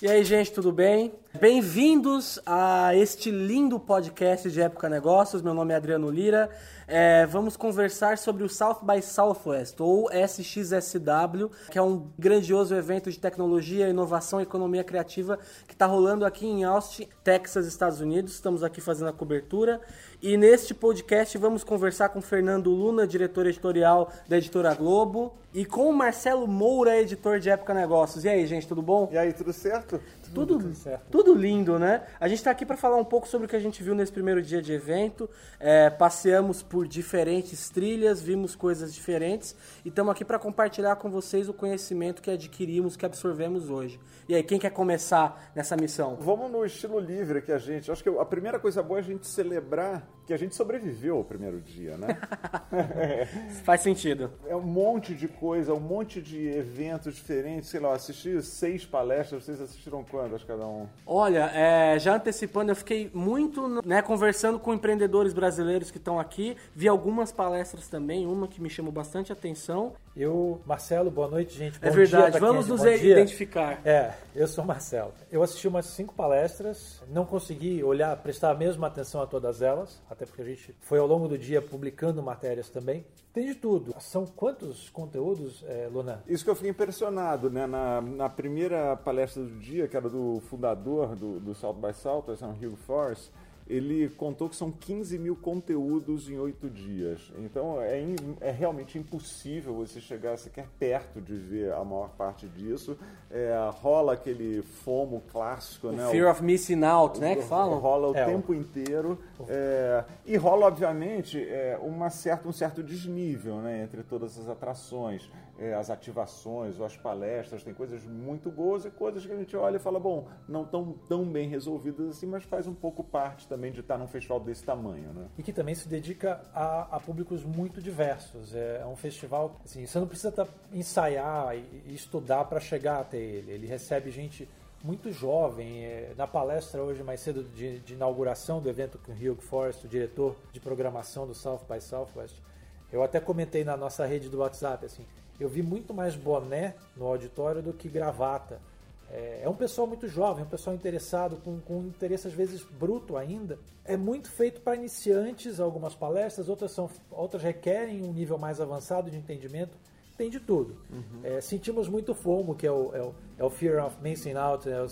E aí, gente, tudo bem? Bem-vindos a este lindo podcast de Época Negócios. Meu nome é Adriano Lira. É, vamos conversar sobre o South by Southwest, ou SXSW, que é um grandioso evento de tecnologia, inovação e economia criativa que está rolando aqui em Austin, Texas, Estados Unidos. Estamos aqui fazendo a cobertura. E neste podcast vamos conversar com Fernando Luna, diretor editorial da Editora Globo, e com Marcelo Moura, editor de Época Negócios. E aí, gente, tudo bom? E aí, tudo certo? Tudo, tudo lindo, né? A gente está aqui para falar um pouco sobre o que a gente viu nesse primeiro dia de evento. É, passeamos por diferentes trilhas, vimos coisas diferentes e estamos aqui para compartilhar com vocês o conhecimento que adquirimos, que absorvemos hoje. E aí, quem quer começar nessa missão? Vamos no estilo livre que a gente. Acho que a primeira coisa boa é a gente celebrar que a gente sobreviveu ao primeiro dia, né? Faz sentido. É um monte de coisa, um monte de eventos diferentes. Sei lá, eu assisti seis palestras, vocês assistiram quantas cada um? Olha, é, já antecipando, eu fiquei muito né, conversando com empreendedores brasileiros que estão aqui. Vi algumas palestras também, uma que me chamou bastante atenção. Eu, Marcelo, boa noite, gente. É Bom verdade, dia vamos nos identificar. É, eu sou o Marcelo. Eu assisti umas cinco palestras, não consegui olhar, prestar a mesma atenção a todas elas, até porque a gente foi ao longo do dia publicando matérias também. Tem de tudo. São quantos conteúdos, é, Luna? Isso que eu fiquei impressionado, né? Na, na primeira palestra do dia, que era do fundador do, do South by Southwest, é Hugh Force, ele contou que são 15 mil conteúdos em oito dias. Então é, in- é realmente impossível você chegar sequer perto de ver a maior parte disso. É, rola aquele FOMO clássico, né? Fear of Missing Out, né? Que falam. Rola o É, o- tempo inteiro. é, e rola, obviamente, é, uma certa, um certo desnível né, entre todas as atrações, é, as ativações, ou as palestras. Tem coisas muito boas e coisas que a gente olha e fala, bom, não estão tão bem resolvidas assim, mas faz um pouco parte também de estar num festival desse tamanho. Né? E que também se dedica a, a públicos muito diversos. É, é um festival, assim, você não precisa tá- ensaiar e, estudar para chegar até ele. Ele recebe gente muito jovem. É, na palestra hoje, mais cedo, de, de inauguração do evento com Hugh Forrest, o diretor de programação do South by Southwest, eu até comentei na nossa rede do WhatsApp, assim, eu vi muito mais boné no auditório do que gravata. É, é um pessoal muito jovem, um pessoal interessado, com, com interesse às vezes bruto ainda. É muito feito para iniciantes, algumas palestras, outras, são, outras requerem um nível mais avançado de entendimento. Tem de tudo. É, sentimos muito fomo, que é o, é o, é o fear of missing out, é, o-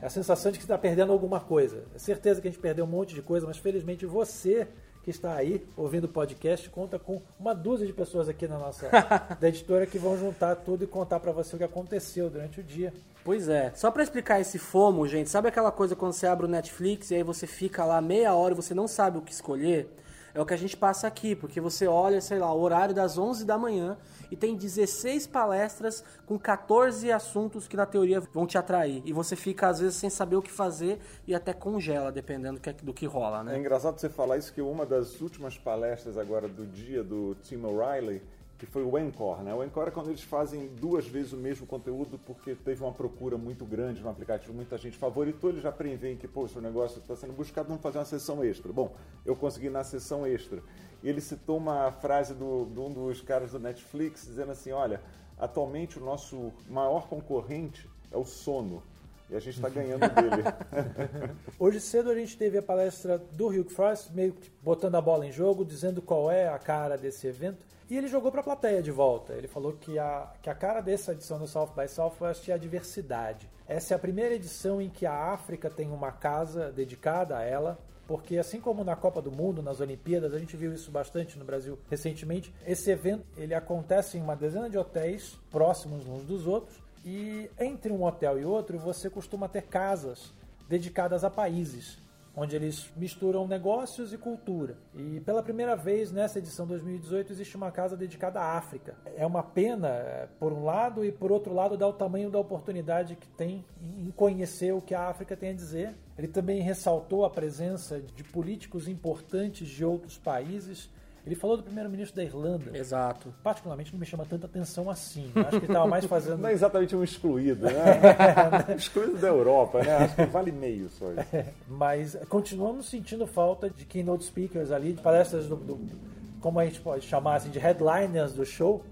é a sensação de que está perdendo alguma coisa. É certeza que a gente perdeu um monte de coisa, mas felizmente você que está aí ouvindo o podcast conta com uma dúzia de pessoas aqui na nossa da editora que vão juntar tudo e contar para você o que aconteceu durante o dia. Pois é. Só pra explicar esse FOMO, gente, sabe aquela coisa quando você abre o Netflix e aí você fica lá meia hora e você não sabe o que escolher? É o que a gente passa aqui, porque você olha, sei lá, o horário das 11 da manhã e tem 16 palestras com 14 assuntos que na teoria vão te atrair. E você fica às vezes sem saber o que fazer e até congela, dependendo do que, do que rola, É né? engraçado você falar isso, que uma das últimas palestras agora do dia do Tim O'Reilly, que foi o Encore, né? O Encore é quando eles fazem duas vezes o mesmo conteúdo porque teve uma procura muito grande no aplicativo, muita gente favoritou, eles já preveem que, pô, seu negócio está sendo buscado, vamos fazer uma sessão extra. Bom, eu consegui na sessão extra. E ele citou uma frase do, de um dos caras do Netflix dizendo assim, olha, atualmente o nosso maior concorrente é o sono. E a gente está ganhando dele. Hoje cedo a gente teve a palestra do Hugh Frost, meio que botando a bola em jogo, dizendo qual é a cara desse evento. E ele jogou para a plateia de volta. Ele falou que a, que a cara dessa edição do South by Southwest é a diversidade. Essa é a primeira edição em que a África tem uma casa dedicada a ela. Porque assim como na Copa do Mundo, nas Olimpíadas, a gente viu isso bastante no Brasil recentemente, esse evento ele acontece em uma dezena de hotéis próximos uns dos outros e entre um hotel e outro você costuma ter casas dedicadas a países, onde eles misturam negócios e cultura. E pela primeira vez nessa edição 2018 existe uma casa dedicada à África. É uma pena, eh, por um lado, e por outro lado, dá o tamanho da oportunidade que tem em conhecer o que a África tem a dizer. Ele também ressaltou a presença de políticos importantes de outros países. Ele falou do primeiro-ministro da Irlanda. Exato. Particularmente não me chama tanta atenção assim. Acho que ele estava mais fazendo. Não é exatamente um excluído, né? excluído da Europa, né? Acho que vale meio só isso. Mas continuamos sentindo falta de keynote speakers ali, de palestras do, do como a gente pode chamar assim, de headliners do show,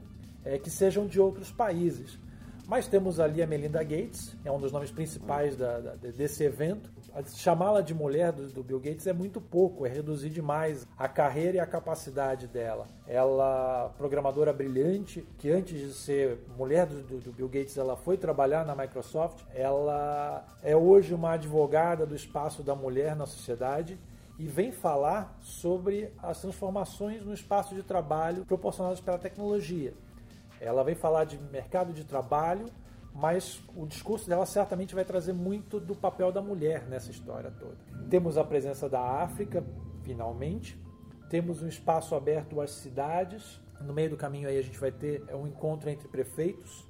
é, que sejam de outros países. Mas temos ali a Melinda Gates, é um dos nomes principais da, da, desse evento. Chamá-la de mulher do, do, Bill Gates é muito pouco, é reduzir demais a carreira e a capacidade dela. Ela, programadora brilhante, que antes de ser mulher do, do, do Bill Gates, ela foi trabalhar na Microsoft. Ela é hoje uma advogada do espaço da mulher na sociedade e vem falar sobre as transformações no espaço de trabalho proporcionadas pela tecnologia. Ela vem falar de mercado de trabalho, mas o discurso dela certamente vai trazer muito do papel da mulher nessa história toda. Temos a presença da África, finalmente. Temos um espaço aberto às cidades. No meio do caminho aí a gente vai ter um encontro entre prefeitos é,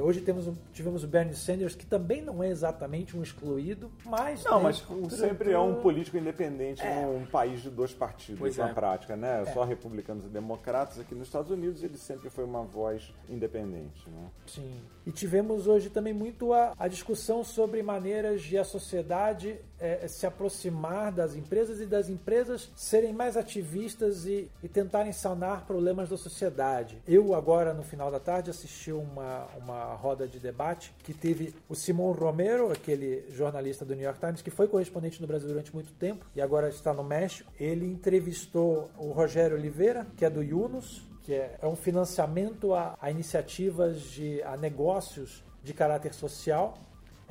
hoje temos, tivemos o Bernie Sanders, que também não é exatamente um excluído, mas. Não, mas sempre é um político independente é. num país de dois partidos, pois na é. prática, né? É. Só republicanos e democratas. Aqui nos Estados Unidos ele sempre foi uma voz independente, né? Sim. E tivemos hoje também muito a, a discussão sobre maneiras de a sociedade é, se aproximar das empresas e das empresas serem mais ativistas e, e tentarem sanar problemas da sociedade. Eu, agora, no final da tarde, assisti uma, uma uma roda de debate que teve o Simon Romero, aquele jornalista do New York Times, que foi correspondente no Brasil durante muito tempo e agora está no México. Ele entrevistou o Rogério Oliveira, que é do Yunus, que é, é um financiamento a, a iniciativas de a negócios de caráter social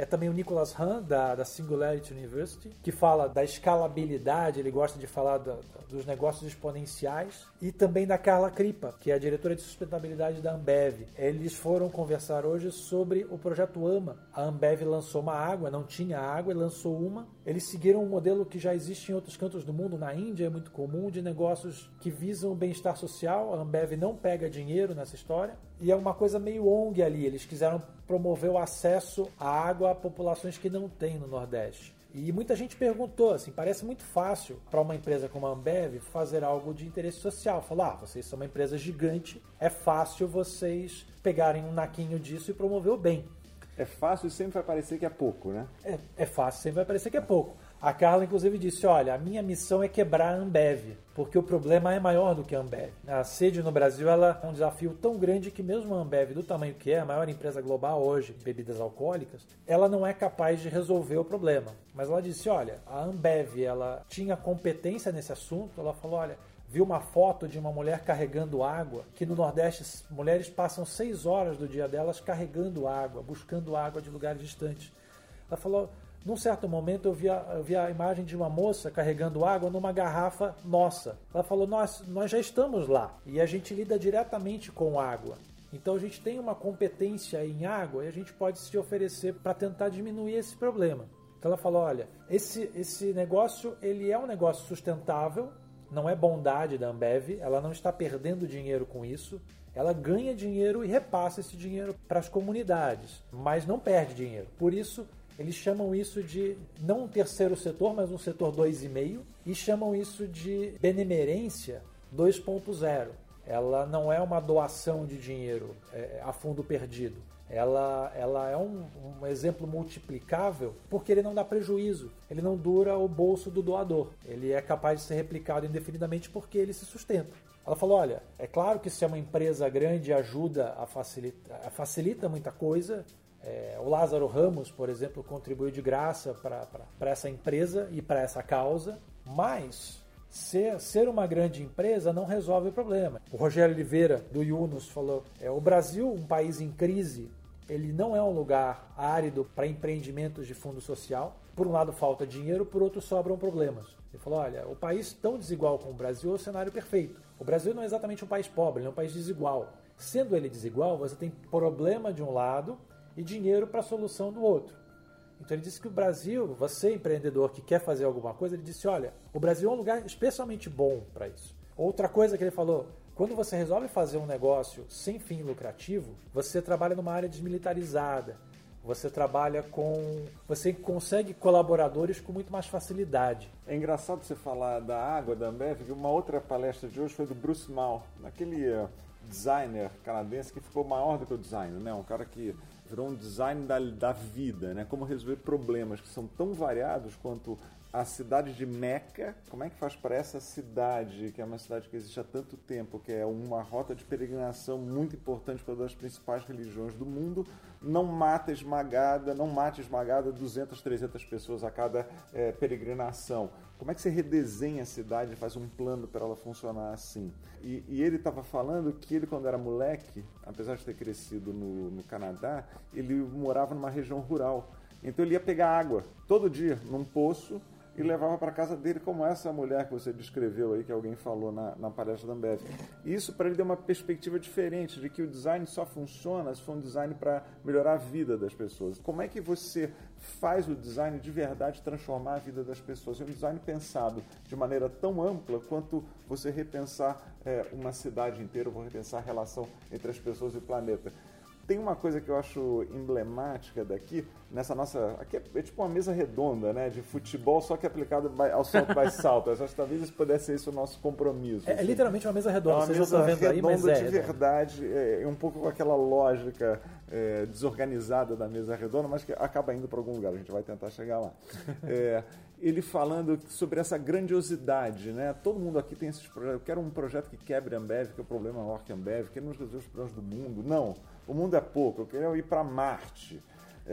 é também o Nicholas Hahn, da, da Singularity University, que fala da escalabilidade, ele gosta de falar dos negócios exponenciais, e também da Carla Kripa, que é a diretora de sustentabilidade da Ambev. Eles foram conversar hoje sobre o projeto AMA. A Ambev lançou uma água, não tinha água, e lançou uma. Eles seguiram um modelo que já existe em outros cantos do mundo, na Índia é muito comum, de negócios que visam o bem-estar social. A Ambev não pega dinheiro nessa história. E é uma coisa meio ONG ali, eles quiseram promover o acesso à água a populações que não têm no Nordeste. E muita gente perguntou, assim, parece muito fácil para uma empresa como a Ambev fazer algo de interesse social. Falar, ah, vocês são uma empresa gigante, é fácil vocês pegarem um naquinho disso e promover o bem. É fácil e sempre vai parecer que é pouco, né? É, é fácil, sempre vai parecer que é pouco. A Carla, inclusive, disse: Olha, a minha missão é quebrar a Ambev, porque o problema é maior do que a Ambev. A sede no Brasil ela é um desafio tão grande que, mesmo a Ambev, do tamanho que é, a maior empresa global hoje bebidas alcoólicas, ela não é capaz de resolver o problema. Mas ela disse: Olha, a Ambev ela tinha competência nesse assunto. Ela falou: Olha, viu uma foto de uma mulher carregando água, que no Nordeste mulheres passam seis horas do dia delas carregando água, buscando água de lugares distantes. Ela falou num certo momento eu vi, a, eu vi a imagem de uma moça carregando água numa garrafa nossa. Ela falou: nós, nós já estamos lá e a gente lida diretamente com água. Então a gente tem uma competência em água e a gente pode se oferecer para tentar diminuir esse problema. Então ela falou: olha, esse, esse negócio ele é um negócio sustentável, não é bondade da Ambev, ela não está perdendo dinheiro com isso. Ela ganha dinheiro e repassa esse dinheiro para as comunidades, mas não perde dinheiro. Por isso, eles chamam isso de não um terceiro setor, mas um setor 2,5 e chamam isso de benemerência 2.0. Ela não é uma doação de dinheiro é, a fundo perdido. Ela, ela é um, um, exemplo multiplicável porque ele não dá prejuízo, ele não dura o bolso do doador. Ele é capaz de ser replicado indefinidamente porque ele se sustenta. Ela falou: olha, é claro que se é uma empresa grande ajuda a facilitar, facilita muita coisa, é, o Lázaro Ramos, por exemplo, contribuiu de graça para essa empresa e para essa causa, mas ser, ser uma grande empresa não resolve o problema. O Rogério Oliveira, do Yunus, falou: é, o Brasil, um país em crise, ele não é um lugar árido para empreendimentos de fundo social. Por um lado falta dinheiro, por outro sobram problemas. Ele falou: olha, o país tão desigual como o Brasil é o cenário perfeito. O Brasil não é exatamente um país pobre, ele é um país desigual. Sendo ele desigual, você tem problema de um lado e dinheiro para solução do outro. Então ele disse que o Brasil, você empreendedor que quer fazer alguma coisa, ele disse: olha, o Brasil é um lugar especialmente bom para isso. Outra coisa que ele falou: quando você resolve fazer um negócio sem fim lucrativo, você trabalha numa área desmilitarizada. você trabalha com. Você consegue colaboradores com muito mais facilidade. É engraçado você falar da água da Ambev, que uma outra palestra de hoje foi do Bruce Mal, aquele uh, designer canadense que ficou maior do que o design, né? Um cara que virou um design da, da vida, né? Como resolver problemas que são tão variados quanto a cidade de Meca, como é que faz para essa cidade, que é uma cidade que existe há tanto tempo, que é uma rota de peregrinação muito importante para uma das principais religiões do mundo, não mata esmagada, não mate esmagada 200, 300 pessoas a cada é, peregrinação. Como é que você redesenha a cidade faz um plano para ela funcionar assim? E, e ele estava falando que ele, quando era moleque, apesar de ter crescido no, no Canadá, ele morava numa região rural. Então ele ia pegar água todo dia num poço e levava para casa dele, como essa mulher que você descreveu aí, que alguém falou na, na palestra da Ambev. Isso para ele deu uma perspectiva diferente de que o design só funciona se for um design para melhorar a vida das pessoas. Como é que você faz o design de verdade transformar a vida das pessoas? É um design pensado de maneira tão ampla quanto você repensar é, uma cidade inteira, ou repensar a relação entre as pessoas e o planeta tem uma coisa que eu acho emblemática daqui, nessa nossa. Aqui é, é tipo uma mesa redonda, né? De futebol, só que aplicado ao by salto. Eu acho que talvez isso pudesse ser esse o nosso compromisso. É, é assim. é literalmente uma mesa redonda, é uma vocês mesa vendo aí, mas é. de verdade, é, um pouco com aquela lógica é, desorganizada da mesa redonda, mas que acaba indo para algum lugar, a gente vai tentar chegar lá. É, ele falando sobre essa grandiosidade, né? Todo mundo aqui tem esses projetos. Eu quero um projeto que quebre a Ambev, que é o problema que a Ambev, que não resolver os problemas do mundo. Não. O mundo é pouco, eu quero ir para Marte.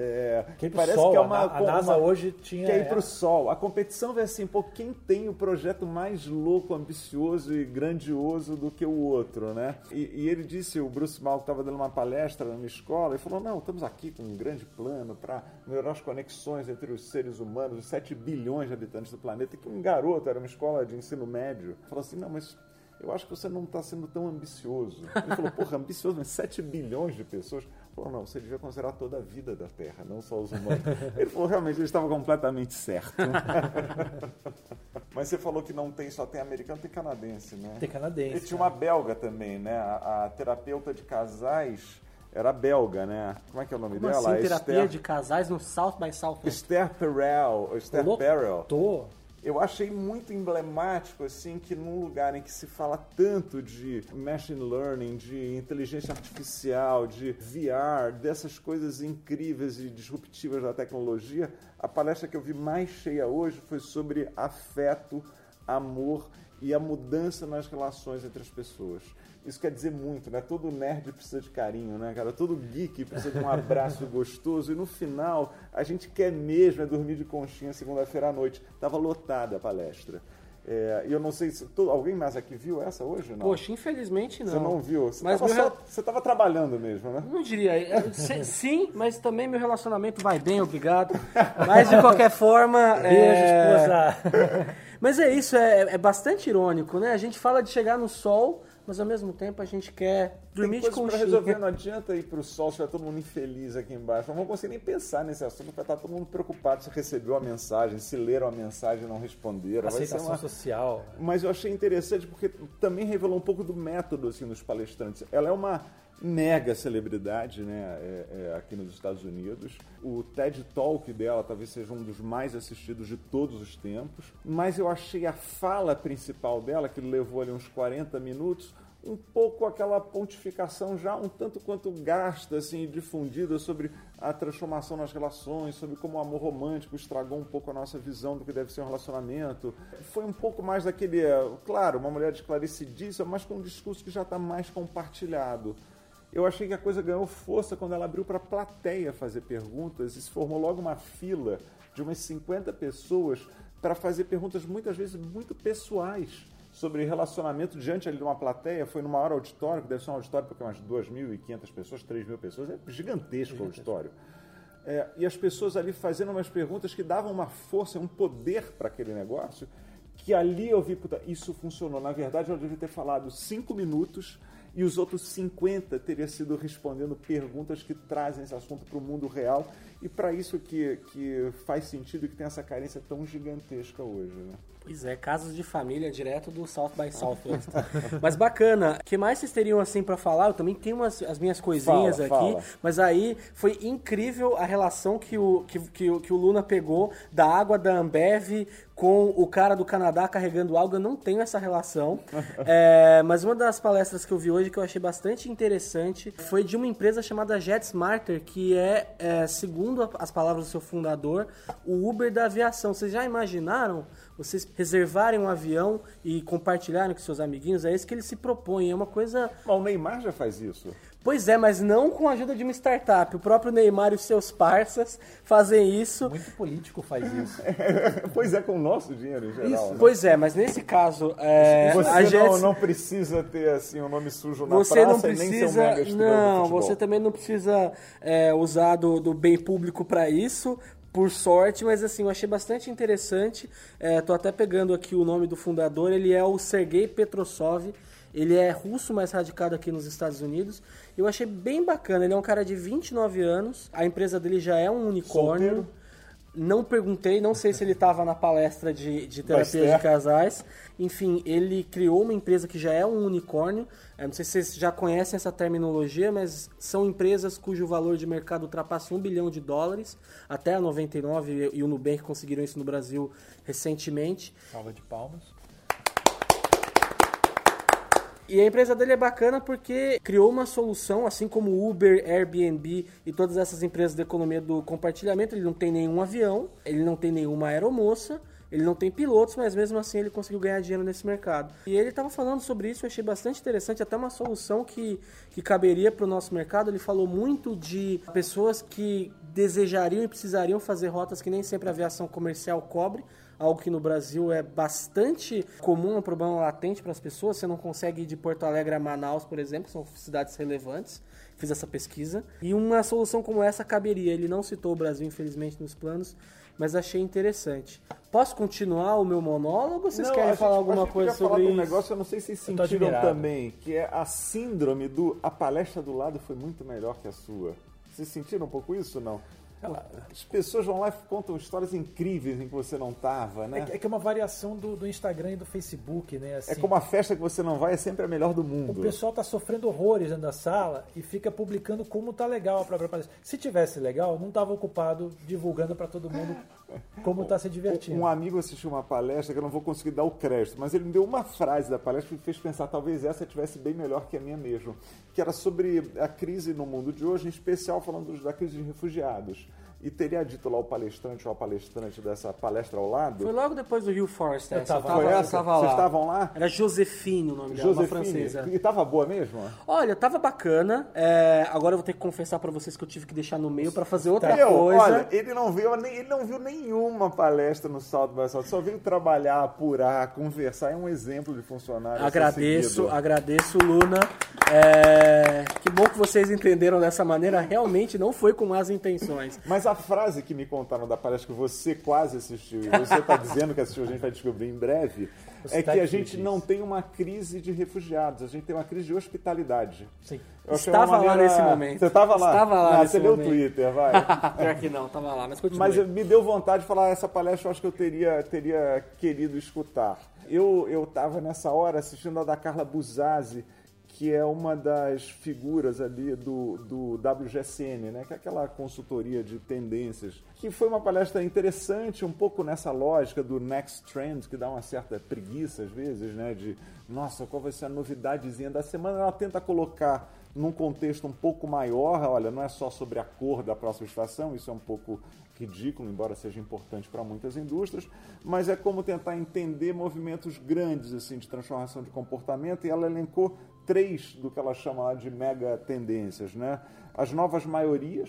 É, que parece sol, que é uma, a, NASA uma, hoje tinha quer ir para o sol. A competição vai assim, pô, quem tem o projeto mais louco, ambicioso e grandioso do que o outro, né? E, e ele disse, o Bruce Mal estava dando uma palestra na minha escola, e falou, não, estamos aqui com um grande plano para melhorar as conexões entre os seres humanos, os 7 bilhões de habitantes do planeta, e que um garoto, era uma escola de ensino médio, falou assim, não, mas eu acho que você não está sendo tão ambicioso. Ele falou, porra, ambicioso, mas 7 bilhões de pessoas. Ele falou, não, você devia considerar toda a vida da Terra, não só os humanos. Ele falou, realmente, ele estava completamente certo. mas você falou que não tem, só tem americano, tem canadense, né? Tem canadense. E tinha uma belga também, né? A, a terapeuta de casais era belga, né? Como é que é o nome Como dela? Assim, terapia Esther... de casais no South by Southwest. Esther Perel. Esther Perel. Tô eu achei muito emblemático assim que num lugar em que se fala tanto de machine learning, de inteligência artificial, de VR, dessas coisas incríveis e disruptivas da tecnologia, a palestra que eu vi mais cheia hoje foi sobre afeto, amor e a mudança nas relações entre as pessoas. Isso quer dizer muito, né? Todo nerd precisa de carinho, né, cara? Todo geek precisa de um abraço gostoso. E no final, a gente quer mesmo é dormir de conchinha segunda-feira à noite. Tava lotada a palestra. É, e eu não sei se. Alguém mais aqui viu essa hoje? Não? Poxa, infelizmente não. Você não viu? Você estava trabalhando mesmo, né? Não diria. É, sim, mas também meu relacionamento vai bem, obrigado. Mas de qualquer forma. Beijo, é... esposa. Mas é isso, é, é bastante irônico, né? A gente fala de chegar no sol mas ao mesmo tempo a gente quer dormir Tem de conchinha. resolver, não adianta ir para o sol se vai todo mundo infeliz aqui embaixo. Não vou conseguir nem pensar nesse assunto, vai estar todo mundo preocupado se recebeu a mensagem, se leram a mensagem e não responderam. Aceitação uma... social. Mas eu achei interessante porque também revelou um pouco do método assim, dos palestrantes. Ela é uma mega celebridade né, é, é, aqui nos Estados Unidos. O TED Talk dela talvez seja um dos mais assistidos de todos os tempos. Mas eu achei a fala principal dela, que levou ali uns 40 minutos, um pouco aquela pontificação já um tanto quanto gasta assim, difundida sobre a transformação nas relações, sobre como o amor romântico estragou um pouco a nossa visão do que deve ser um relacionamento. Foi um pouco mais daquele, claro, uma mulher esclarecidíssima, mas com um discurso que já está mais compartilhado eu achei que a coisa ganhou força quando ela abriu para a plateia fazer perguntas e se formou logo uma fila de umas 50 pessoas para fazer perguntas muitas vezes muito pessoais sobre relacionamento diante ali de uma plateia. Foi no maior auditório, que deve ser um auditório porque umas 2.500 pessoas, 3.000 pessoas, é gigantesco o auditório. É, e as pessoas ali fazendo umas perguntas que davam uma força, um poder para aquele negócio, que ali eu vi, puta, isso funcionou. Na verdade, eu devia ter falado cinco minutos e os outros 50 teria sido respondendo perguntas que trazem esse assunto para o mundo real e para isso que, que faz sentido e que tem essa carência tão gigantesca hoje. Né? Pois é, casos de família direto do South by Southwest. mas bacana. O que mais vocês teriam assim para falar? Eu também tenho umas, as minhas coisinhas Fala, aqui, fala. mas aí foi incrível a relação que o, que, que, que o Luna pegou da água da Ambev com o cara do Canadá carregando algo. Eu não tenho essa relação. É, mas uma das palestras que eu vi hoje que eu achei bastante interessante foi de uma empresa chamada JetSmarter, que é, é, segundo as palavras do seu fundador, o Uber da aviação. Vocês já imaginaram? Vocês reservarem um avião e compartilharem com seus amiguinhos, é isso que eles se propõem. É uma coisa. Mas o Neymar já faz isso. Pois é, mas não com a ajuda de uma startup. O próprio Neymar e os seus parceiros fazem isso. Muito político faz isso. pois é, com o nosso dinheiro em geral. né? Pois é, mas nesse caso, é, Você a não, Jets- não precisa ter assim um nome sujo na você praça não e nem ser um precisa. mega Não, você também não precisa é, usar do, do bem público para isso. Por sorte, mas assim, eu achei bastante interessante. É, tô até pegando aqui o nome do fundador, ele é o Sergei Petrosov. Ele é russo, mas radicado aqui nos Estados Unidos. Eu achei bem bacana. Ele é um cara de 29 anos. A empresa dele já é um unicórnio. Solteiro? Não perguntei, não sei se ele estava na palestra de, de terapia de casais. Enfim, ele criou uma empresa que já é um unicórnio. Eu não sei se vocês já conhecem essa terminologia, mas são empresas cujo valor de mercado ultrapassa um bilhão de dólares. Até a 99 e o Nubank conseguiram isso no Brasil recentemente. Salva de palmas. E a empresa dele é bacana porque criou uma solução, assim como Uber, Airbnb e todas essas empresas da economia do compartilhamento. Ele não tem nenhum avião, ele não tem nenhuma aeromoça, ele não tem pilotos, mas mesmo assim ele conseguiu ganhar dinheiro nesse mercado. E ele estava falando sobre isso, eu achei bastante interessante, até uma solução que, que caberia para o nosso mercado. Ele falou muito de pessoas que desejariam e precisariam fazer rotas que nem sempre a aviação comercial cobre algo que no Brasil é bastante comum, é um problema latente para as pessoas. Você não consegue ir de Porto Alegre a Manaus, por exemplo, que são cidades relevantes. Fiz essa pesquisa. E uma solução como essa caberia. Ele não citou o Brasil, infelizmente, nos planos, mas achei interessante. Posso continuar o meu monólogo ou vocês Não, querem falar gente- alguma coisa podia falar sobre de um isso? negócio, eu não sei se vocês sentiram também, que é a síndrome do a palestra do lado foi muito melhor que a sua. Vocês sentiram um pouco isso não? As pessoas vão lá e contam histórias incríveis em que você não estava, né? É, que- é que é uma variação do, do Instagram e do Facebook, né? É Assim, como a festa que você não vai, é sempre a melhor do O mundo. pessoal tá sofrendo horrores dentro da sala e fica publicando como tá legal a própria palestra. Se tivesse legal, não tava ocupado divulgando para todo mundo como tá se divertindo. Um amigo assistiu uma palestra que eu não vou conseguir dar o crédito, mas ele me deu uma frase da palestra que me fez pensar talvez essa tivesse bem melhor que a minha mesmo, que era sobre a crise no mundo de hoje, em especial falando da crise de refugiados. E teria dito lá o palestrante ou a palestrante dessa palestra ao lado. Foi logo depois do Rio Forest. Eu essa. tava- Foi eu essa? tava Vocês estavam lá? Era Josefine o nome dela, uma Josefine. francesa. E tava boa mesmo? Olha, tava bacana. É, agora eu vou ter que confessar pra vocês que eu tive que deixar no meio pra fazer outra Meu, coisa. olha, ele não viu, ele não viu nenhuma palestra no Salto by Salto, só veio trabalhar, apurar, conversar. É um exemplo de funcionário. Agradeço, agradeço, Luna. É, que bom que vocês entenderam dessa maneira. Realmente não foi com más intenções. Mas a frase que me contaram da palestra que você quase assistiu e você está dizendo que assistiu, a gente vai descobrir em breve, Você é tá que a gente diz. não tem uma crise de refugiados, a gente tem uma crise de hospitalidade. Sim. Eu Estava uma lá maneira- nesse momento. Você estava lá? Estava lá Ah, você leu o momento. Twitter, vai. Pior que não, tava lá, mas continua. Mas me deu vontade de falar essa palestra, eu acho que eu teria, teria querido escutar. Eu eu estava nessa hora assistindo a da Carla Buzazzi, que é uma das figuras ali do, do WGSN, né? que é aquela consultoria de tendências, que foi uma palestra interessante, um pouco nessa lógica do next trend, que dá uma certa preguiça às vezes, né? de nossa, qual vai ser a novidadezinha da semana? Ela tenta colocar num contexto um pouco maior, olha, não é só sobre a cor da próxima estação, isso é um pouco ridículo, embora seja importante para muitas indústrias, mas é como tentar entender movimentos grandes assim de transformação de comportamento e ela elencou três do que ela chama lá de mega tendências, né? As novas maiorias,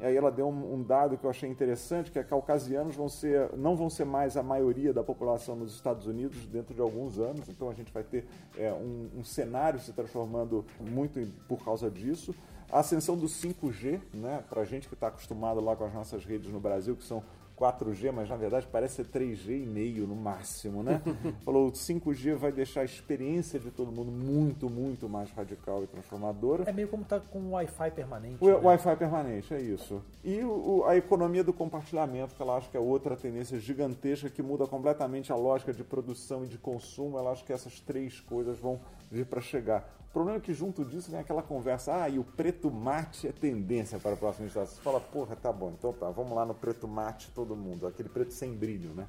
e aí ela deu um, um dado que eu achei interessante, que é caucasianos vão ser, não vão ser mais a maioria da população nos Estados Unidos dentro de alguns anos, então a gente vai ter é, um, um cenário se transformando muito em- por causa disso. A ascensão do 5G, né, para a gente que está acostumado lá com as nossas redes no Brasil, que são 4G, mas na verdade parece ser 3G e meio no máximo, né? Falou, o 5G vai deixar a experiência de todo mundo muito, muito mais radical e transformadora. É meio como tá com o Wi-Fi permanente. O né? Wi-Fi permanente, é isso. E o- a economia do compartilhamento, que ela acho que é outra tendência gigantesca que muda completamente a lógica de produção e de consumo. Ela acho que essas três coisas vão vir para chegar. O problema é que junto disso vem aquela conversa, ah, e o preto mate é tendência para a próxima geração. Você fala, porra, tá bom, então tá, vamos lá no preto mate todo mundo. Aquele preto sem brilho, né?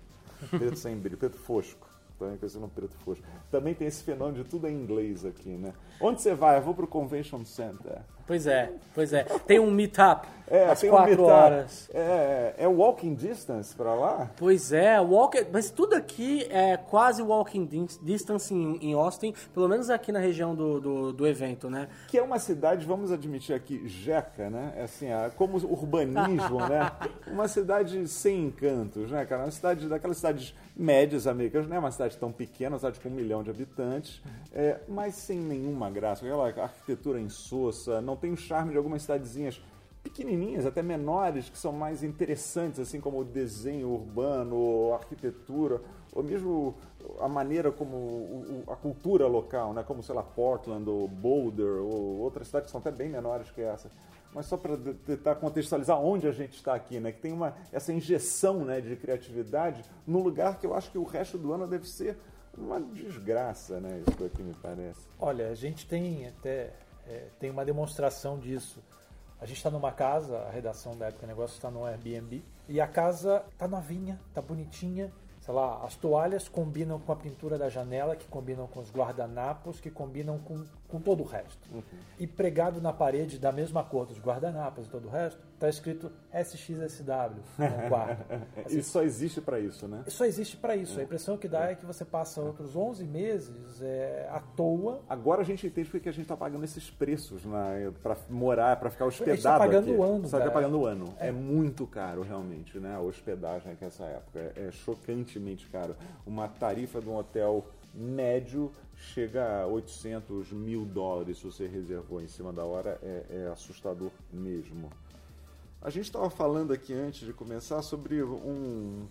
Preto sem brilho, preto fosco. Também conhecido no preto fosco. Também tem esse fenômeno de tudo em inglês aqui, né? Onde você vai? Eu vou pro Convention Center. Pois é, pois é. Tem um meetup É, às tem um quatro meetup. horas. É, é walking distance pra lá? Pois é, walk, mas tudo aqui é quase walking dis- distance em, em Austin, pelo menos aqui na região do, do, do evento, né? Que é uma cidade, vamos admitir aqui, jeca, né? É Assim, ah, como urbanismo, né? Uma cidade sem encantos, né, cara? Uma cidade daquelas cidades médias americanas, não é uma cidade tão pequena, uma cidade com um milhão de habitantes, é, mas sem nenhuma graça. Aquela arquitetura insossa, não tem o charme de algumas cidadezinhas pequenininhas, até menores, que são mais interessantes, assim como o desenho urbano, a arquitetura, ou mesmo a maneira como a cultura local, né? como, sei lá, Portland ou Boulder, ou outras cidades que são até bem menores que essa. Mas só para tentar contextualizar onde a gente está aqui, né? que tem uma, essa injeção né, de criatividade num lugar que eu acho que o resto do ano deve ser uma desgraça, né? isso aqui me parece. Olha, a gente tem até é, tem uma demonstração disso. A gente está numa casa, a redação da Época Negócio está no Airbnb, e a casa tá novinha, tá bonitinha. Sei lá, as toalhas combinam com a pintura da janela, que combinam com os guardanapos, que combinam com, com todo o resto. E pregado na parede da mesma cor dos guardanapos e todo o resto, está escrito SXSW no quarto. Assim, Isso só existe para isso, né? só existe para isso. A impressão que dá é que você passa outros 11 meses é, à toa Agora a gente entende porque a gente está pagando esses preços para morar, para ficar hospedado tá pagando aqui. o ano, Você está pagando o ano. É. muito caro, realmente, né? A hospedagem aqui nessa época. É, é chocantemente caro. Uma tarifa de um hotel médio chega a 800 mil dólares se você reservou em cima da hora. É, é assustador mesmo. A gente estava falando aqui antes de começar sobre um,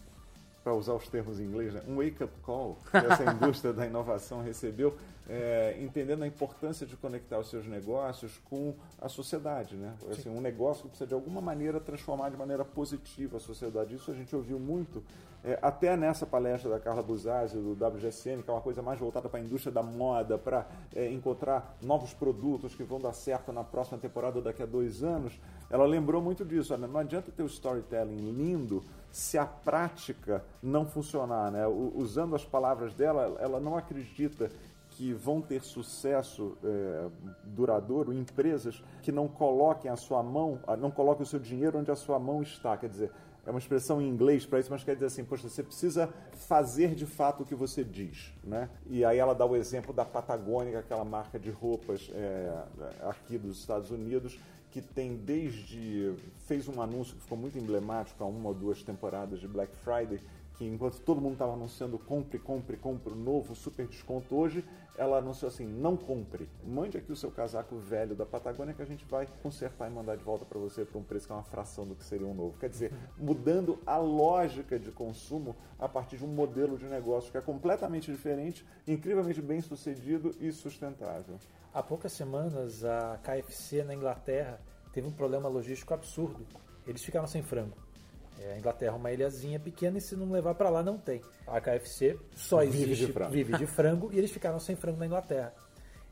para usar os termos em inglês, né? um wake-up call que essa indústria da inovação recebeu, é, entendendo a importância de conectar os seus negócios com a sociedade. Né? Assim, um negócio que precisa de alguma maneira transformar de maneira positiva a sociedade. Isso a gente ouviu muito, é, até nessa palestra da Carla Buzazzi, do WGSN, que é uma coisa mais voltada para a indústria da moda, para é, encontrar novos produtos que vão dar certo na próxima temporada daqui a dois anos. Ela lembrou muito disso. Olha, não adianta ter o storytelling lindo se a prática não funcionar. Né? Usando as palavras dela, ela não acredita que vão ter sucesso é, duradouro empresas que não coloquem a sua mão, não coloquem o seu dinheiro onde a sua mão está. Quer dizer, é uma expressão em inglês para isso, mas quer dizer assim, poxa, você precisa fazer de fato o que você diz, né? E aí ela dá o exemplo da Patagônica, aquela marca de roupas é, aqui dos Estados Unidos, que tem desde fez um anúncio que ficou muito emblemático há uma ou duas temporadas de Black Friday, que enquanto todo mundo estava anunciando compre, compre, compre o novo super desconto hoje, ela anunciou assim, não compre, mande aqui o seu casaco velho da Patagônia que a gente vai consertar e mandar de volta para você por um preço que é uma fração do que seria um novo. Quer dizer, mudando a lógica de consumo a partir de um modelo de negócio que é completamente diferente, incrivelmente bem sucedido e sustentável. Há poucas semanas, a KFC na Inglaterra teve um problema logístico absurdo. Eles ficaram sem frango. É, a Inglaterra é uma ilhazinha pequena e se não levar para lá não tem. A KFC só Vive existe de frango. vive de frango e eles ficaram sem frango na Inglaterra.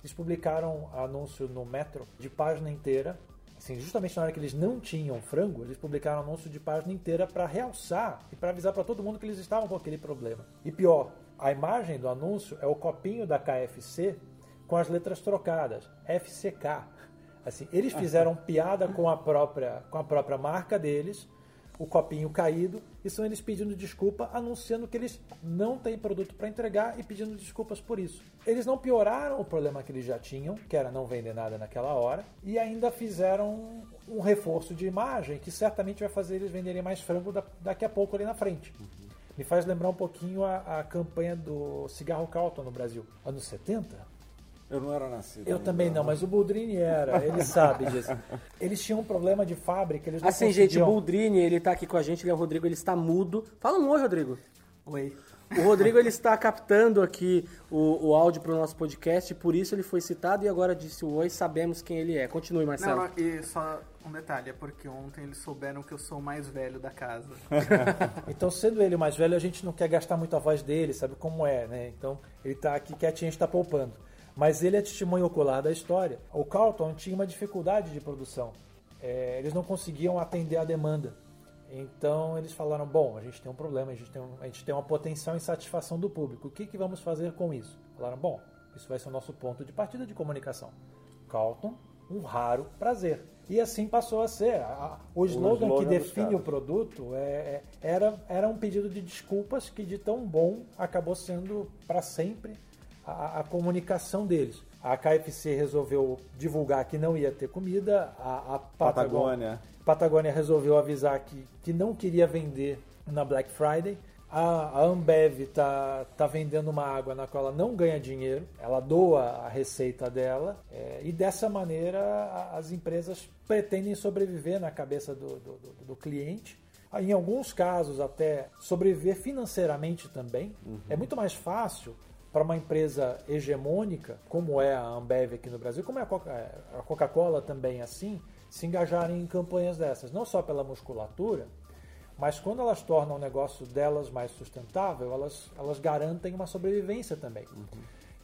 Eles publicaram anúncio no Metro de página inteira. Assim, justamente na hora que eles não tinham frango, eles publicaram anúncio de página inteira para realçar e para avisar para todo mundo que eles estavam com aquele problema. E pior, a imagem do anúncio é o copinho da KFC com as letras trocadas, FCK. Assim, eles fizeram piada com a própria com a própria marca deles, o copinho caído, e são eles pedindo desculpa, anunciando que eles não têm produto para entregar e pedindo desculpas por isso. Eles não pioraram o problema que eles já tinham, que era não vender nada naquela hora, e ainda fizeram um reforço de imagem que certamente vai fazer eles venderem mais frango da- daqui a pouco ali na frente. Me faz lembrar um pouquinho a, a campanha do cigarro Carlton no Brasil. Anos 70? Eu não era nascido. Eu também não, mas o Boldrini era, ele sabe disso. Eles tinham um problema de fábrica, eles não Assim, gente, o conseguiam... Boldrini, ele tá aqui com a gente, ele é o Rodrigo, ele está mudo. Fala um oi, Rodrigo. Oi. O Rodrigo, ele está captando aqui o, o áudio para o nosso podcast, por isso ele foi citado e agora disse o oi, sabemos quem ele é. Continue, Marcelo. Não, não, e só um detalhe, é porque ontem eles souberam que eu sou o mais velho da casa. Então, sendo ele o mais velho, a gente não quer gastar muito a voz dele, sabe como é, né? Então, ele tá aqui quietinho, a gente tá poupando. Mas ele é testemunho ocular da história. O Carlton tinha uma dificuldade de produção. É, eles não conseguiam atender a demanda. Então, eles falaram, bom, a gente tem um problema, a gente tem, um- a gente tem uma potencial insatisfação do público. O que, que vamos fazer com isso? Falaram, bom, isso vai ser o nosso ponto de partida de comunicação. Carlton, um raro prazer. E assim passou a ser. O slogan, que define o produto é, é- era, era um pedido de desculpas que de tão bom acabou sendo para sempre a, a comunicação deles. A KFC resolveu divulgar que não ia ter comida, a, a Patagônia. Patagônia resolveu avisar que, que não queria vender na Black Friday. A, a Ambev tá, tá vendendo uma água na qual ela não ganha dinheiro, ela doa a receita dela, é, e dessa maneira a- as empresas pretendem sobreviver na cabeça do, do, do- do cliente. Em alguns casos, até sobreviver financeiramente também. É muito mais fácil para uma empresa hegemônica, como é a Ambev aqui no Brasil, como é a Coca- a Coca-Cola também assim, se engajarem em campanhas dessas, não só pela musculatura, mas quando elas tornam o negócio delas mais sustentável, elas, elas garantem uma sobrevivência também.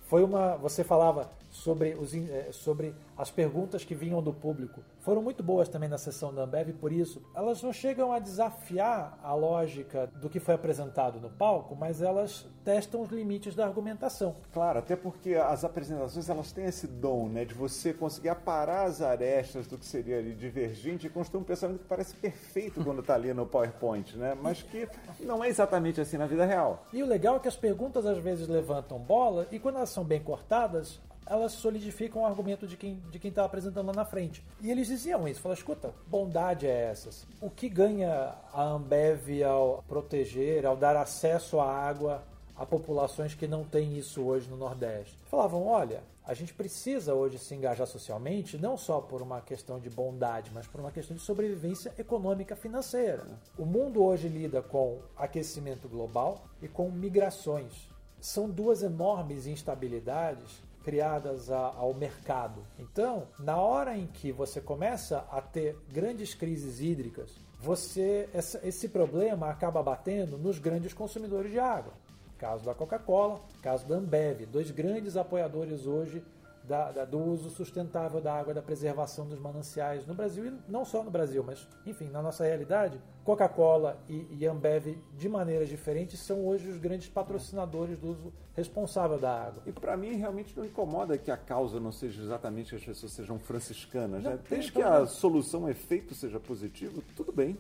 Foi uma, você falava sobre, os, eh, sobre as perguntas que vinham do público. Foram muito boas também na sessão da Ambev, por isso elas não chegam a desafiar a lógica do que foi apresentado no palco, mas elas testam os limites da argumentação. Claro, até porque as apresentações elas têm esse dom, né, de você conseguir aparar as arestas do que seria ali divergente e construir um pensamento que parece perfeito quando está ali no PowerPoint, né, mas que não é exatamente assim na vida real. E o legal é que as perguntas às vezes levantam bola e quando elas são bem cortadas, elas solidificam o argumento de quem de quem está apresentando lá na frente. E eles diziam isso, falaram, escuta, bondade é essas. O que ganha a Ambev ao proteger, ao dar acesso à água a populações que não têm isso hoje no Nordeste? Falavam, olha, a gente precisa hoje se engajar socialmente, não só por uma questão de bondade, mas por uma questão de sobrevivência econômica financeira. O mundo hoje lida com aquecimento global e com migrações. São duas enormes instabilidades criadas a- ao mercado. Então, na hora em que você começa a ter grandes crises hídricas, você essa- esse problema acaba batendo nos grandes consumidores de água. Caso da Coca-Cola, caso da Ambev, dois grandes apoiadores hoje da- da- do uso sustentável da água, da preservação dos mananciais no Brasil e não só no Brasil, mas enfim, na nossa realidade, Coca-Cola e, e Ambev, de maneiras diferentes, são hoje os grandes patrocinadores do uso responsável da água. E para mim realmente não incomoda que a causa não seja exatamente que as pessoas sejam franciscanas, Não, né? Desde que a solução, o efeito seja positivo, tudo bem.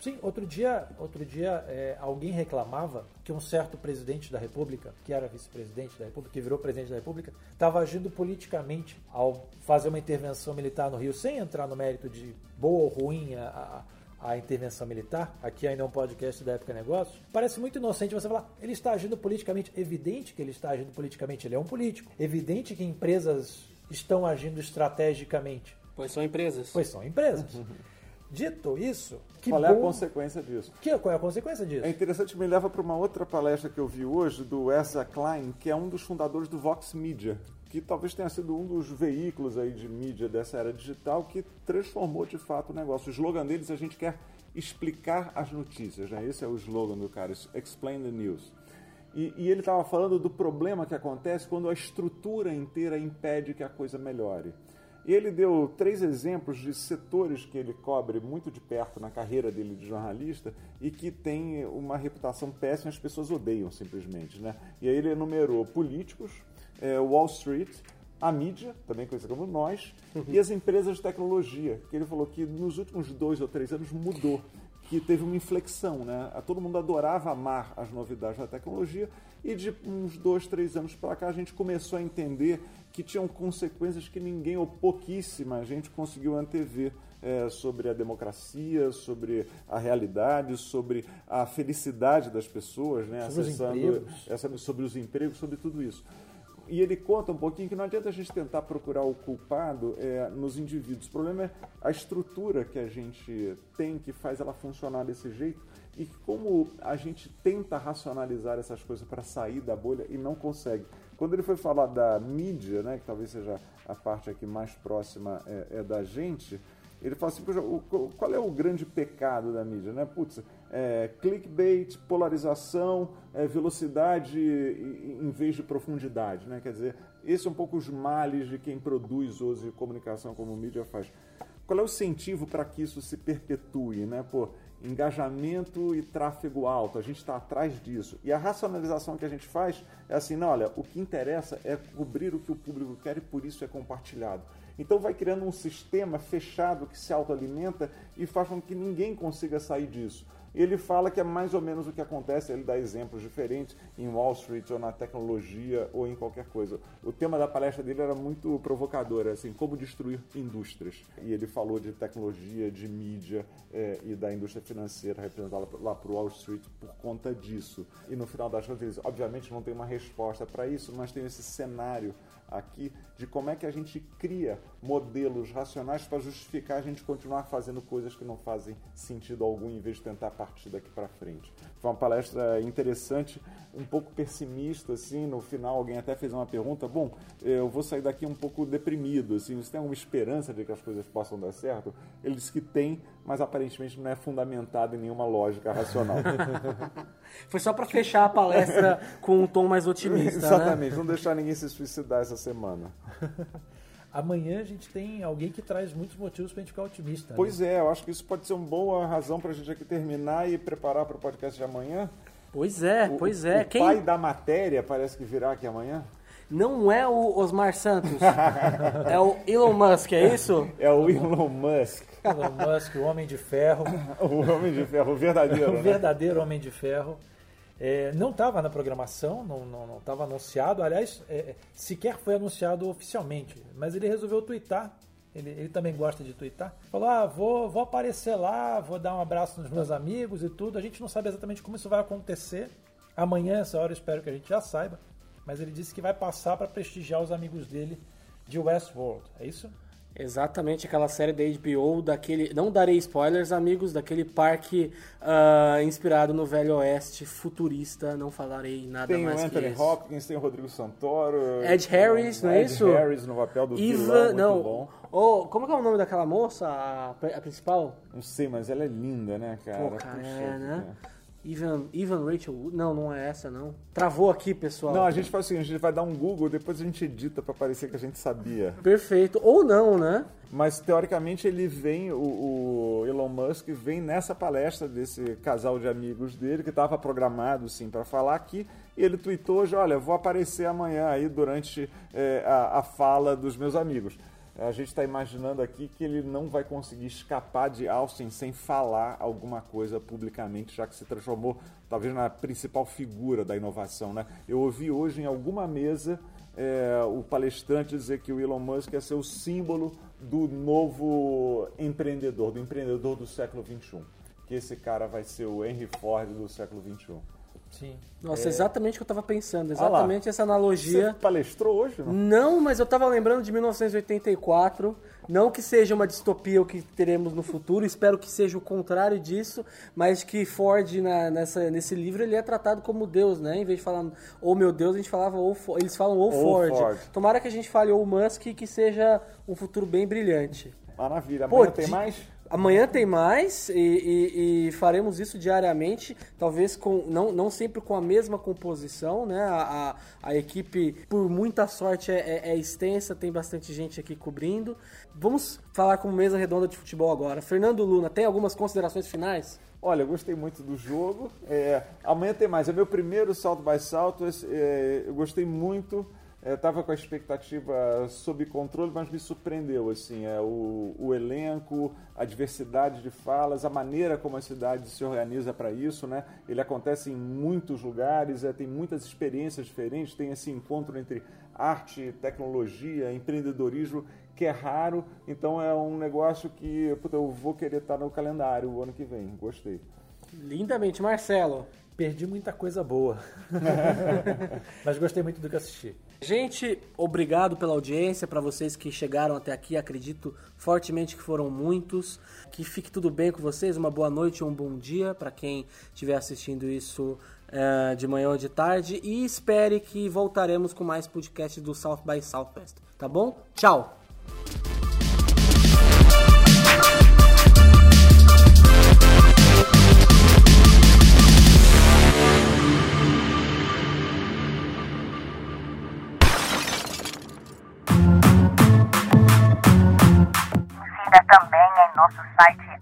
Sim, outro dia, outro dia é, alguém reclamava que um certo presidente da República, que era vice-presidente da República, que virou presidente da República, estava agindo politicamente ao fazer uma intervenção militar no Rio, sem entrar no mérito de boa ou ruim a, a, a intervenção militar. Aqui ainda é um podcast da Época Negócios. Parece muito inocente você falar, ele está agindo politicamente. Evidente que ele está agindo politicamente, ele é um político. Evidente que empresas estão agindo estrategicamente, Pois são empresas. pois são empresas. Dito isso, que Qual é a bom consequência disso? que, qual é a consequência disso? É interessante, me leva para uma outra palestra que eu vi hoje do Ezra Klein, que é um dos fundadores do Vox Media, que talvez tenha sido um dos veículos aí de mídia dessa era digital que transformou de fato o negócio. O slogan deles a gente quer explicar as notícias, né? Esse é o slogan do cara, Explain the News. E, e ele estava falando do problema que acontece quando a estrutura inteira impede que a coisa melhore. E ele deu três exemplos de setores que ele cobre muito de perto na carreira dele de jornalista e que tem uma reputação péssima, as pessoas odeiam simplesmente. Né? E aí ele enumerou políticos, eh, Wall Street, a mídia, também conhecida como nós, e as empresas de tecnologia, que ele falou que nos últimos dois ou três anos mudou que teve uma inflexão, né? Todo mundo adorava amar as novidades da tecnologia e de uns dois, três anos para cá a gente começou a entender que tinham consequências que ninguém ou pouquíssima gente conseguiu antever é, sobre a democracia, sobre a realidade, sobre a felicidade das pessoas, né? Sobre os Acessando empregos. essa- sobre os empregos, sobre tudo isso. e ele conta um pouquinho que não adianta a gente tentar procurar o culpado é, nos indivíduos. O problema é a estrutura que a gente tem que faz ela funcionar desse jeito e como a gente tenta racionalizar essas coisas para sair da bolha e não consegue. Quando ele foi falar da mídia, né, que talvez seja a parte aqui mais próxima é, é da gente, ele fala assim, o, qual é o grande pecado da mídia? Né? Putz, é, clickbait, polarização, é, velocidade em vez de profundidade. Né? Quer dizer, esse é um pouco os males de quem produz hoje comunicação como mídia faz. Qual é o incentivo para que isso se perpetue? Né? Pô, engajamento e tráfego alto, a gente está atrás disso. E a racionalização que a gente faz é assim, não, olha, o que interessa é cobrir o que o público quer e por isso é compartilhado. Então vai criando um sistema fechado que se autoalimenta e faz com que ninguém consiga sair disso. Ele fala que é mais ou menos o que acontece, ele dá exemplos diferentes em Wall Street ou na tecnologia ou em qualquer coisa. O tema da palestra dele era muito provocador, assim, como destruir indústrias. E ele falou de tecnologia, de mídia é, e da indústria financeira representada lá para Wall Street por conta disso. E no final das contas, obviamente não tem uma resposta para isso, mas tem esse cenário aqui de como é que a gente cria modelos racionais para justificar a gente continuar fazendo coisas que não fazem sentido algum em vez de tentar partir daqui para frente. Foi uma palestra interessante, um pouco pessimista, assim, no final alguém até fez uma pergunta, bom, eu vou sair daqui um pouco deprimido, assim, você tem alguma esperança de que as coisas possam dar certo? Ele disse que tem, mas aparentemente não é fundamentado em nenhuma lógica racional. Foi só para fechar a palestra com um tom mais otimista, né? Exatamente, né? não deixar ninguém se suicidar essa semana. Amanhã a gente tem alguém que traz muitos motivos para a gente ficar otimista. Pois né? é, eu acho que isso pode ser uma boa razão para a gente aqui terminar e preparar para o podcast de amanhã. Pois é, o, pois é. O Quem... pai da matéria parece que virá aqui amanhã. Não é o Osmar Santos, é o Elon Musk, é isso? É o Elon Musk. Elon Musk, o Homem de Ferro. o Homem de Ferro, o verdadeiro. o né? verdadeiro Homem de Ferro. É, não estava na programação, não estava anunciado. Aliás, é, é, sequer foi anunciado oficialmente. Mas ele resolveu twittar. Ele, ele também gosta de twittar. Falou: ah, vou, vou aparecer lá, vou dar um abraço nos meus amigos e tudo. A gente não sabe exatamente como isso vai acontecer. Amanhã, essa hora, eu espero que a gente já saiba. Mas ele disse que vai passar para prestigiar os amigos dele de Westworld. É isso? Exatamente aquela série da HBO, daquele. Não darei spoilers, amigos, daquele parque uh, inspirado no Velho Oeste, futurista, não falarei nada tem mais. Tem o Anthony que Hopkins, tem o Rodrigo Santoro. Ed Harris, não é Ed isso? Ed Harris no papel do Eva, vilão, não. bom. Oh, como é, é o nome daquela moça, a, a principal? Não sei, mas ela é linda, né, cara? Pô, cara, Puxa, é, né? Ivan, Ivan Rachel Não, não é essa, não. Travou aqui, pessoal. Não, a gente faz o seguinte, a gente vai dar um Google, depois a gente edita para parecer que a gente sabia. Perfeito. Ou não, né? Mas, teoricamente, ele vem, o, o Elon Musk vem nessa palestra desse casal de amigos dele, que estava programado, sim, para falar aqui, e ele tweetou hoje, olha, vou aparecer amanhã aí durante é, a, a fala dos meus amigos a gente está imaginando aqui que ele não vai conseguir escapar de Austin sem falar alguma coisa publicamente, já que se transformou talvez na principal figura da inovação. Né? Eu ouvi hoje em alguma mesa é, o palestrante dizer que o Elon Musk ser o símbolo do novo empreendedor, do empreendedor do século XXI. Que esse cara vai ser o Henry Ford do século XXI. Sim. Nossa, é... exatamente o que eu estava pensando, exatamente essa analogia. Você palestrou hoje? Não, não mas eu estava lembrando de 1984. Não que seja uma distopia o que teremos no futuro, espero que seja o contrário disso, mas que Ford, na, nessa, nesse livro, ele é tratado como Deus, né? Em vez de falar, oh meu Deus, a gente falava, ou eles falam ou, Ford. Ford. Tomara que a gente fale ou Musk e que seja um futuro bem brilhante. Maravilha. Amanhã Pô, tem mais? Amanhã tem mais e, e, e, faremos isso diariamente, talvez com não, não sempre com a mesma composição, né? A, a, a equipe, por muita sorte, é, é, é, extensa, tem bastante gente aqui cobrindo. Vamos falar com mesa redonda de futebol agora. Fernando Luna, tem algumas considerações finais? Olha, gostei muito do jogo. É, amanhã tem mais. É meu primeiro salto by salto. É, eu gostei muito estava com a expectativa sob controle, mas me surpreendeu assim, é, o, o, elenco, a diversidade de falas, a maneira como a cidade se organiza para isso, né? Ele acontece em muitos lugares, é, tem muitas experiências diferentes, tem esse encontro entre arte, tecnologia, empreendedorismo que é raro, então é um negócio que puta, eu vou querer estar no calendário o ano que vem. Gostei. Lindamente, Marcelo. Perdi muita coisa boa. Mas gostei muito do que assisti. Gente, obrigado pela audiência, para vocês que chegaram até aqui, acredito fortemente que foram muitos. Que fique tudo bem com vocês, uma boa noite um bom dia para quem estiver assistindo isso é, de manhã ou de tarde. E espere que voltaremos com mais podcasts do South by Southwest, tá bom? Tchau! Em nosso site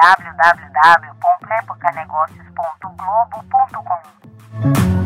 www.epocanegócios.globo.com.